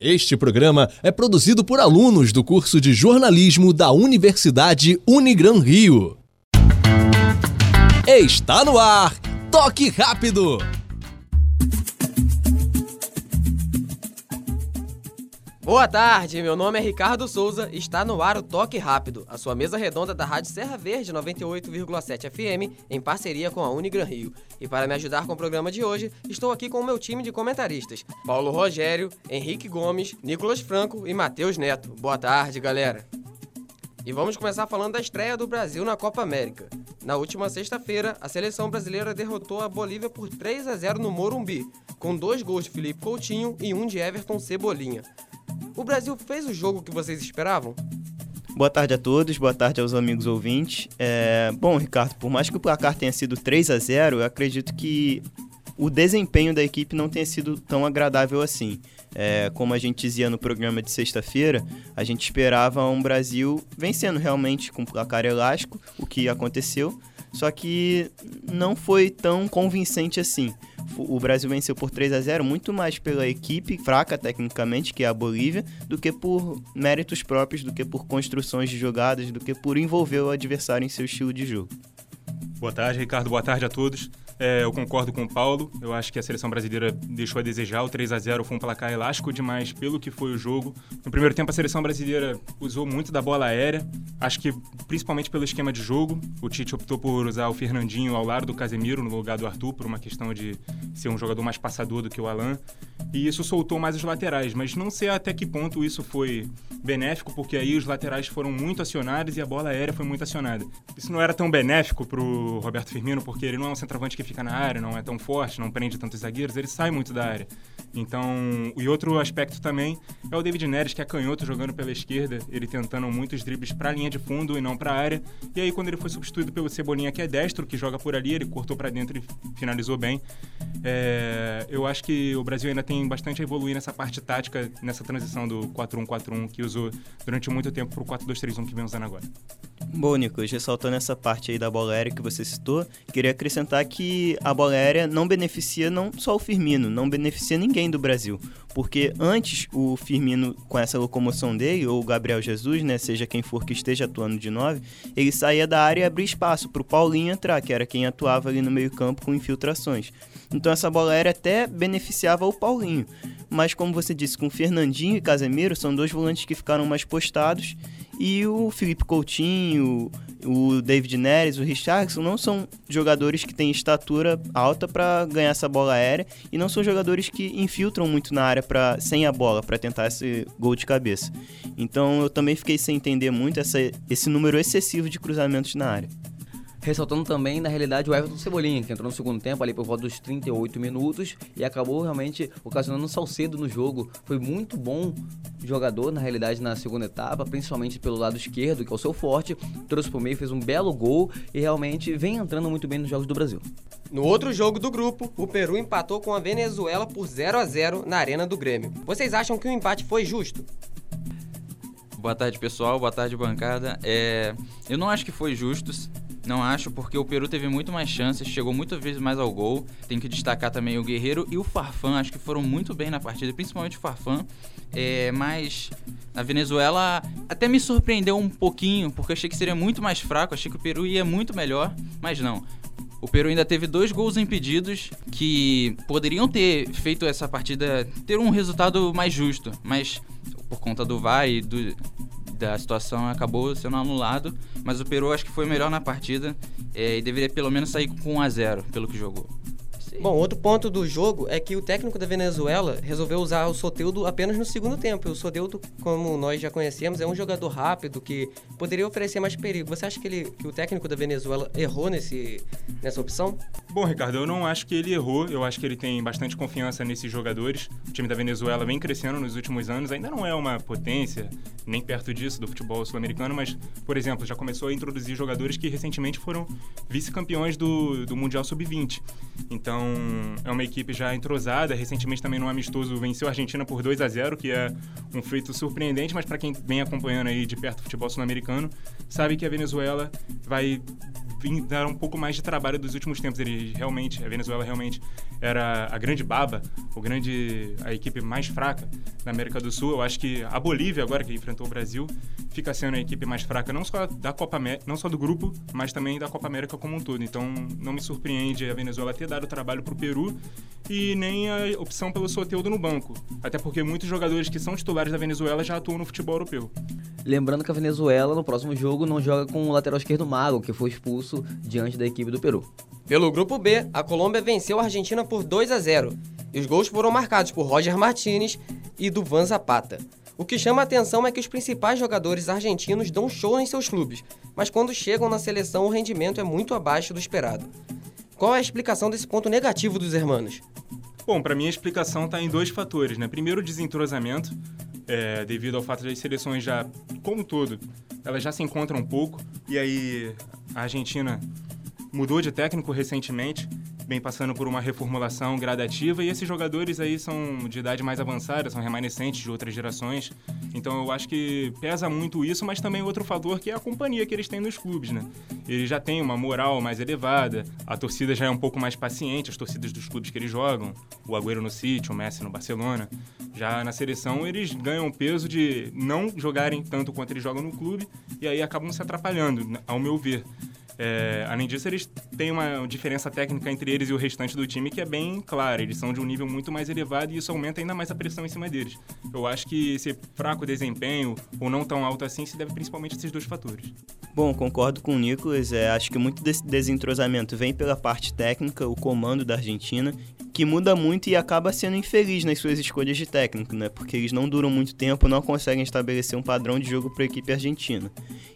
Este programa é produzido por alunos do curso de jornalismo da Universidade Unigran Rio. Está no ar! Toque rápido! Boa tarde, meu nome é Ricardo Souza e está no ar o Toque Rápido, a sua mesa redonda da Rádio Serra Verde 98,7 FM, em parceria com a Unigran Rio. E para me ajudar com o programa de hoje, estou aqui com o meu time de comentaristas: Paulo Rogério, Henrique Gomes, Nicolas Franco e Matheus Neto. Boa tarde, galera. E vamos começar falando da estreia do Brasil na Copa América. Na última sexta-feira, a seleção brasileira derrotou a Bolívia por 3 a 0 no Morumbi, com dois gols de Felipe Coutinho e um de Everton Cebolinha. O Brasil fez o jogo que vocês esperavam? Boa tarde a todos, boa tarde aos amigos ouvintes. É... Bom, Ricardo, por mais que o placar tenha sido 3 a 0 eu acredito que o desempenho da equipe não tenha sido tão agradável assim. É, como a gente dizia no programa de sexta-feira, a gente esperava um Brasil vencendo realmente com placar elástico, o que aconteceu, só que não foi tão convincente assim o Brasil venceu por 3 a 0 muito mais pela equipe fraca tecnicamente, que é a Bolívia, do que por méritos próprios, do que por construções de jogadas, do que por envolver o adversário em seu estilo de jogo. Boa tarde, Ricardo. Boa tarde a todos. É, eu concordo com o Paulo. Eu acho que a seleção brasileira deixou a desejar. O 3 a 0 foi um placar elástico demais pelo que foi o jogo. No primeiro tempo, a seleção brasileira usou muito da bola aérea. Acho que principalmente pelo esquema de jogo. O Tite optou por usar o Fernandinho ao lado do Casemiro no lugar do Arthur, por uma questão de ser um jogador mais passador do que o Alan. E isso soltou mais os laterais. Mas não sei até que ponto isso foi benéfico, porque aí os laterais foram muito acionados e a bola aérea foi muito acionada. Isso não era tão benéfico para o Roberto Firmino, porque ele não é um centroavante que fica na área, não é tão forte, não prende tantos zagueiros, ele sai muito da área. Então, e outro aspecto também é o David Neres, que é canhoto jogando pela esquerda, ele tentando muitos dribles para a linha de fundo e não para a área. E aí, quando ele foi substituído pelo Cebolinha, que é destro, que joga por ali, ele cortou para dentro e finalizou bem. É, eu acho que o Brasil ainda tem bastante a evoluir nessa parte tática, nessa transição do 4-1-4-1 que usou durante muito tempo para o 4-2-3-1 que vem usando agora. Bom, Nicolas, ressaltando essa parte aí da bola aérea que você citou, queria acrescentar que a bola aérea não beneficia não só o Firmino, não beneficia ninguém do Brasil. Porque antes o Firmino, com essa locomoção dele, ou o Gabriel Jesus, né, seja quem for que esteja atuando de 9, ele saía da área e abria espaço para o Paulinho entrar, que era quem atuava ali no meio-campo com infiltrações. Então essa bola aérea até beneficiava o Paulinho. Mas como você disse, com Fernandinho e Casemiro, são dois volantes que ficaram mais postados e o Felipe Coutinho, o David Neres, o Richardson não são jogadores que têm estatura alta para ganhar essa bola aérea e não são jogadores que infiltram muito na área para sem a bola para tentar esse gol de cabeça. Então eu também fiquei sem entender muito essa, esse número excessivo de cruzamentos na área. Ressaltando também, na realidade, o Everton Cebolinha, que entrou no segundo tempo ali por volta dos 38 minutos e acabou realmente ocasionando um salcedo no jogo. Foi muito bom jogador, na realidade, na segunda etapa, principalmente pelo lado esquerdo, que é o seu forte. Trouxe pro meio, fez um belo gol e realmente vem entrando muito bem nos jogos do Brasil. No outro jogo do grupo, o Peru empatou com a Venezuela por 0 a 0 na Arena do Grêmio. Vocês acham que o empate foi justo? Boa tarde, pessoal. Boa tarde, bancada. É... Eu não acho que foi justo. Não acho, porque o Peru teve muito mais chances, chegou muitas vezes mais ao gol. Tem que destacar também o Guerreiro e o Farfan, acho que foram muito bem na partida, principalmente o Farfan. É, mas a Venezuela até me surpreendeu um pouquinho, porque achei que seria muito mais fraco, achei que o Peru ia muito melhor, mas não. O Peru ainda teve dois gols impedidos que poderiam ter feito essa partida ter um resultado mais justo, mas por conta do VAR e do, da situação acabou sendo anulado, mas o Peru acho que foi melhor na partida é, e deveria pelo menos sair com 1 a 0 pelo que jogou. Bom, outro ponto do jogo é que o técnico da Venezuela resolveu usar o Soteudo apenas no segundo tempo. O Soteudo, como nós já conhecemos, é um jogador rápido que poderia oferecer mais perigo. Você acha que, ele, que o técnico da Venezuela errou nesse, nessa opção? Bom, Ricardo, eu não acho que ele errou. Eu acho que ele tem bastante confiança nesses jogadores. O time da Venezuela vem crescendo nos últimos anos. Ainda não é uma potência, nem perto disso, do futebol sul-americano, mas, por exemplo, já começou a introduzir jogadores que recentemente foram vice-campeões do, do Mundial Sub-20. Então, é uma equipe já entrosada. Recentemente também no amistoso venceu a Argentina por 2 a 0 que é um feito surpreendente, mas para quem vem acompanhando aí de perto o futebol sul-americano, sabe que a Venezuela vai deram um pouco mais de trabalho dos últimos tempos. Eles realmente, a Venezuela realmente era a grande baba, o grande, a equipe mais fraca da América do Sul. Eu acho que a Bolívia, agora que enfrentou o Brasil, fica sendo a equipe mais fraca, não só da Copa não só do grupo, mas também da Copa América como um todo. Então, não me surpreende a Venezuela ter dado trabalho para o Peru e nem a opção pelo Soteudo no banco. Até porque muitos jogadores que são titulares da Venezuela já atuam no futebol europeu. Lembrando que a Venezuela, no próximo jogo, não joga com o lateral esquerdo Mago, que foi expulso diante da equipe do Peru. Pelo grupo B, a Colômbia venceu a Argentina por 2 a 0 e os gols foram marcados por Roger Martinez e do Van Zapata. O que chama a atenção é que os principais jogadores argentinos dão show em seus clubes, mas quando chegam na seleção o rendimento é muito abaixo do esperado. Qual é a explicação desse ponto negativo dos hermanos? Bom, para mim a explicação está em dois fatores, né? Primeiro, o desentrosamento, é, devido ao fato das seleções já, como um todo, elas já se encontram um pouco, e aí a Argentina mudou de técnico recentemente, vem passando por uma reformulação gradativa e esses jogadores aí são de idade mais avançada, são remanescentes de outras gerações. Então eu acho que pesa muito isso, mas também outro fator que é a companhia que eles têm nos clubes, né? Eles já têm uma moral mais elevada, a torcida já é um pouco mais paciente, as torcidas dos clubes que eles jogam, o Agüero no City, o Messi no Barcelona. Já na seleção eles ganham peso de não jogarem tanto quanto eles jogam no clube e aí acabam se atrapalhando, ao meu ver. É, além disso, eles têm uma diferença técnica entre eles e o restante do time que é bem clara. Eles são de um nível muito mais elevado e isso aumenta ainda mais a pressão em cima deles. Eu acho que esse fraco desempenho, ou não tão alto assim, se deve principalmente a esses dois fatores. Bom, concordo com o Nicolas. É, acho que muito desse desentrosamento vem pela parte técnica, o comando da Argentina, que muda muito e acaba sendo infeliz nas suas escolhas de técnico, né? Porque eles não duram muito tempo, não conseguem estabelecer um padrão de jogo para a equipe argentina.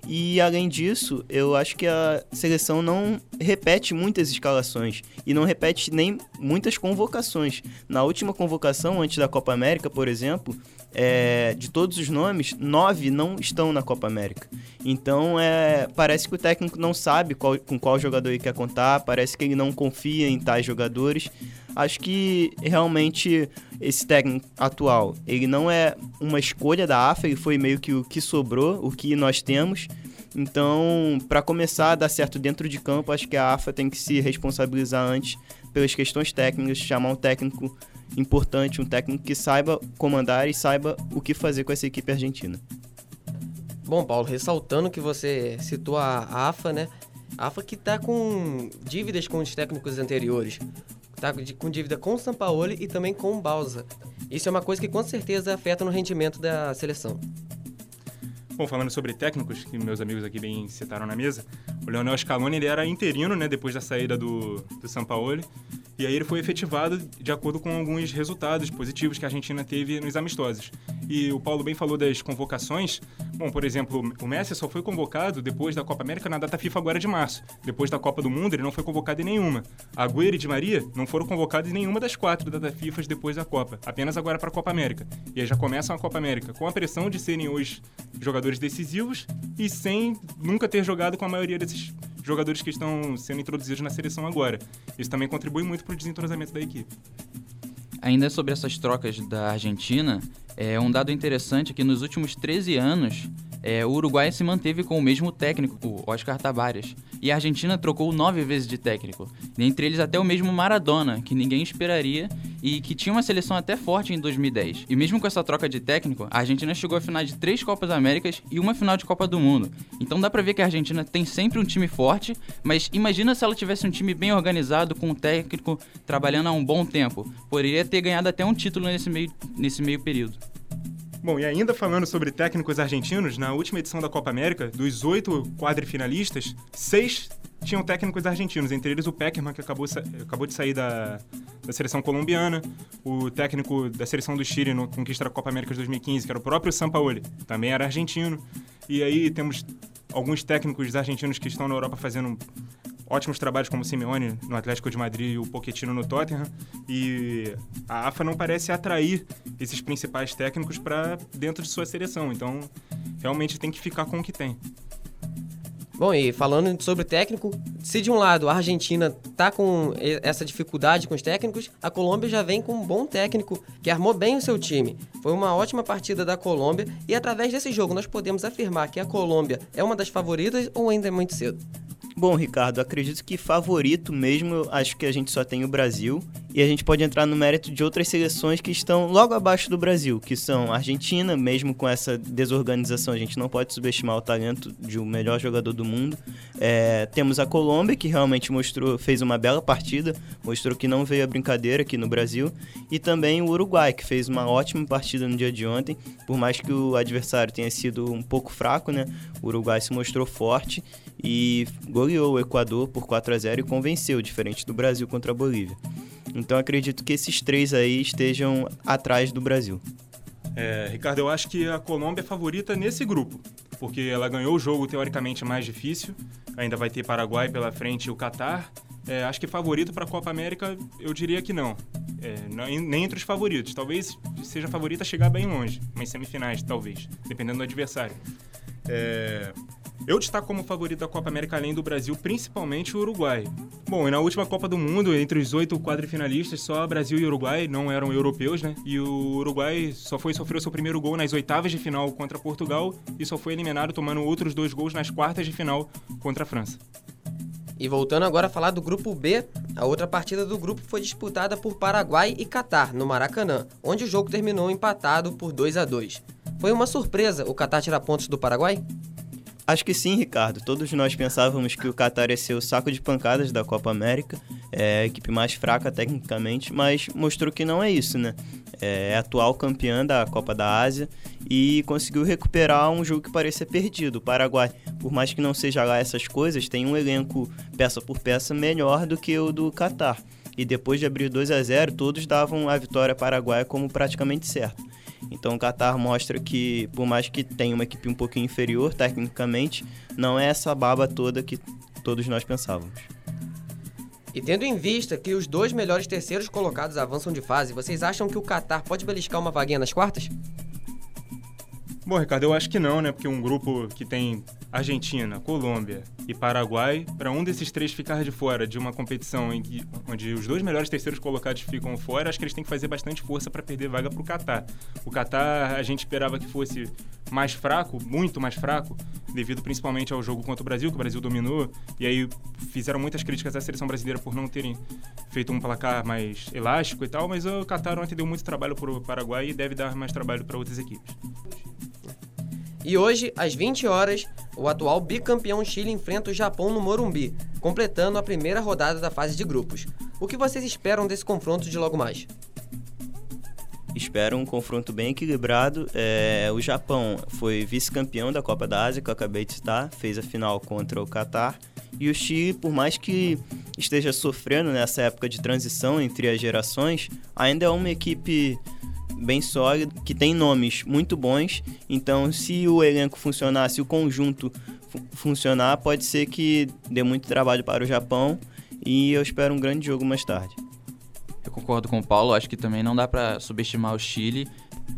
E além disso, eu acho que a seleção não repete muitas escalações e não repete nem muitas convocações. Na última convocação, antes da Copa América, por exemplo, é, de todos os nomes, nove não estão na Copa América. Então, é, parece que o técnico não sabe qual, com qual jogador ele quer contar, parece que ele não confia em tais jogadores. Acho que realmente esse técnico atual, ele não é uma escolha da AFA, ele foi meio que o que sobrou, o que nós temos. Então, para começar a dar certo dentro de campo, acho que a AFA tem que se responsabilizar antes pelas questões técnicas, chamar um técnico importante, um técnico que saiba comandar e saiba o que fazer com essa equipe argentina. Bom, Paulo, ressaltando que você citou a AFA, né? A AFA que está com dívidas com os técnicos anteriores. Está com dívida com o Sampaoli e também com o Balsa. Isso é uma coisa que com certeza afeta no rendimento da seleção. Bom, falando sobre técnicos, que meus amigos aqui bem citaram na mesa, o Leonel Scaloni ele era interino, né, depois da saída do, do Sampaoli, e aí ele foi efetivado de acordo com alguns resultados positivos que a Argentina teve nos amistosos. E o Paulo bem falou das convocações. Bom, por exemplo, o Messi só foi convocado depois da Copa América na data FIFA agora de março. Depois da Copa do Mundo, ele não foi convocado em nenhuma. Agüero e Di Maria não foram convocados em nenhuma das quatro datas FIFA depois da Copa, apenas agora para a Copa América. E aí já começam a Copa América com a pressão de serem os jogadores decisivos e sem nunca ter jogado com a maioria desses jogadores que estão sendo introduzidos na seleção agora. Isso também contribui muito para o desentrosamento da equipe. Ainda sobre essas trocas da Argentina, é um dado interessante é que nos últimos 13 anos é, o Uruguai se manteve com o mesmo técnico, o Oscar Tabares, e a Argentina trocou nove vezes de técnico, entre eles até o mesmo Maradona, que ninguém esperaria e que tinha uma seleção até forte em 2010. E mesmo com essa troca de técnico, a Argentina chegou à final de três Copas Américas e uma final de Copa do Mundo. Então dá pra ver que a Argentina tem sempre um time forte, mas imagina se ela tivesse um time bem organizado, com um técnico trabalhando há um bom tempo. Poderia ter ganhado até um título nesse meio, nesse meio período. Bom, e ainda falando sobre técnicos argentinos, na última edição da Copa América, dos oito quadrifinalistas, seis tinham técnicos argentinos, entre eles o Peckerman, que acabou, acabou de sair da, da seleção colombiana, o técnico da seleção do Chile no conquista da Copa América de 2015, que era o próprio Sampaoli, também era argentino. E aí temos alguns técnicos argentinos que estão na Europa fazendo ótimos trabalhos como o Simeone no Atlético de Madrid e o Pochettino no Tottenham. E a AFA não parece atrair esses principais técnicos para dentro de sua seleção. Então, realmente tem que ficar com o que tem. Bom, e falando sobre técnico, se de um lado a Argentina tá com essa dificuldade com os técnicos, a Colômbia já vem com um bom técnico que armou bem o seu time. Foi uma ótima partida da Colômbia e através desse jogo nós podemos afirmar que a Colômbia é uma das favoritas ou ainda é muito cedo? Bom, Ricardo, acredito que favorito mesmo, acho que a gente só tem o Brasil. E a gente pode entrar no mérito de outras seleções que estão logo abaixo do Brasil, que são a Argentina, mesmo com essa desorganização, a gente não pode subestimar o talento de o melhor jogador do mundo. É, temos a Colômbia, que realmente mostrou, fez uma bela partida, mostrou que não veio a brincadeira aqui no Brasil. E também o Uruguai, que fez uma ótima partida no dia de ontem, por mais que o adversário tenha sido um pouco fraco, né? O Uruguai se mostrou forte e goleou o Equador por 4 a 0 e convenceu, diferente do Brasil contra a Bolívia. Então acredito que esses três aí estejam atrás do Brasil. É, Ricardo, eu acho que a Colômbia é favorita nesse grupo, porque ela ganhou o jogo teoricamente mais difícil, ainda vai ter Paraguai pela frente e o Catar. É, acho que favorito para a Copa América, eu diria que não. É. Nem entre os favoritos. Talvez seja favorita chegar bem longe, umas semifinais, talvez, dependendo do adversário. É, eu destaco como favorito da Copa América além do Brasil, principalmente o Uruguai. Bom, e na última Copa do Mundo, entre os oito quadrifinalistas, só Brasil e Uruguai não eram europeus, né? E o Uruguai só foi sofrer seu primeiro gol nas oitavas de final contra Portugal e só foi eliminado tomando outros dois gols nas quartas de final contra a França. E voltando agora a falar do grupo B, a outra partida do grupo foi disputada por Paraguai e Catar, no Maracanã, onde o jogo terminou empatado por 2 a 2. Foi uma surpresa o Catar tirar pontos do Paraguai? Acho que sim, Ricardo. Todos nós pensávamos que o Qatar ia ser o saco de pancadas da Copa América, é a equipe mais fraca tecnicamente, mas mostrou que não é isso, né? É atual campeã da Copa da Ásia e conseguiu recuperar um jogo que parecia perdido. O Paraguai, por mais que não seja lá essas coisas, tem um elenco peça por peça melhor do que o do Qatar. E depois de abrir 2 a 0, todos davam a vitória paraguaia como praticamente certa. Então o Qatar mostra que, por mais que tenha uma equipe um pouquinho inferior tecnicamente, não é essa baba toda que todos nós pensávamos. E tendo em vista que os dois melhores terceiros colocados avançam de fase, vocês acham que o Qatar pode beliscar uma vaguinha nas quartas? Bom, Ricardo, eu acho que não, né? Porque um grupo que tem Argentina, Colômbia e Paraguai, para um desses três ficar de fora de uma competição em que, onde os dois melhores terceiros colocados ficam fora, acho que eles têm que fazer bastante força para perder vaga para o Catar. O Catar, a gente esperava que fosse mais fraco, muito mais fraco, devido principalmente ao jogo contra o Brasil, que o Brasil dominou, e aí fizeram muitas críticas à seleção brasileira por não terem feito um placar mais elástico e tal, mas o Catar ontem deu muito trabalho para o Paraguai e deve dar mais trabalho para outras equipes. E hoje, às 20 horas, o atual bicampeão Chile enfrenta o Japão no Morumbi, completando a primeira rodada da fase de grupos. O que vocês esperam desse confronto de logo mais? Espero um confronto bem equilibrado. É, o Japão foi vice-campeão da Copa da Ásia, que eu acabei de citar, fez a final contra o Catar. E o Chile, por mais que esteja sofrendo nessa época de transição entre as gerações, ainda é uma equipe bem sólido, que tem nomes muito bons. Então, se o elenco funcionar, se o conjunto fu funcionar, pode ser que dê muito trabalho para o Japão e eu espero um grande jogo mais tarde. Eu concordo com o Paulo, acho que também não dá para subestimar o Chile.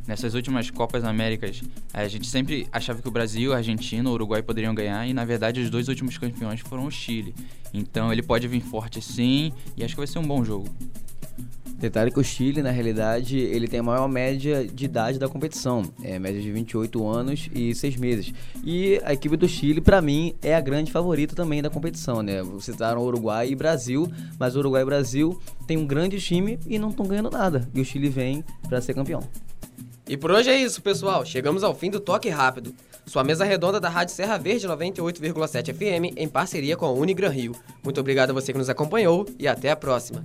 Nessas últimas Copas Américas, a gente sempre achava que o Brasil, a Argentina, o Uruguai poderiam ganhar e na verdade os dois últimos campeões foram o Chile. Então ele pode vir forte sim e acho que vai ser um bom jogo. Detalhe que o Chile, na realidade, ele tem a maior média de idade da competição, é média de 28 anos e 6 meses. E a equipe do Chile, para mim, é a grande favorita também da competição, né? Citaram Uruguai e Brasil, mas Uruguai e Brasil tem um grande time e não estão ganhando nada. E o Chile vem para ser campeão. E por hoje é isso, pessoal. Chegamos ao fim do Toque Rápido. Sua mesa redonda da Rádio Serra Verde 98,7 FM em parceria com a Unigran Rio. Muito obrigado a você que nos acompanhou e até a próxima.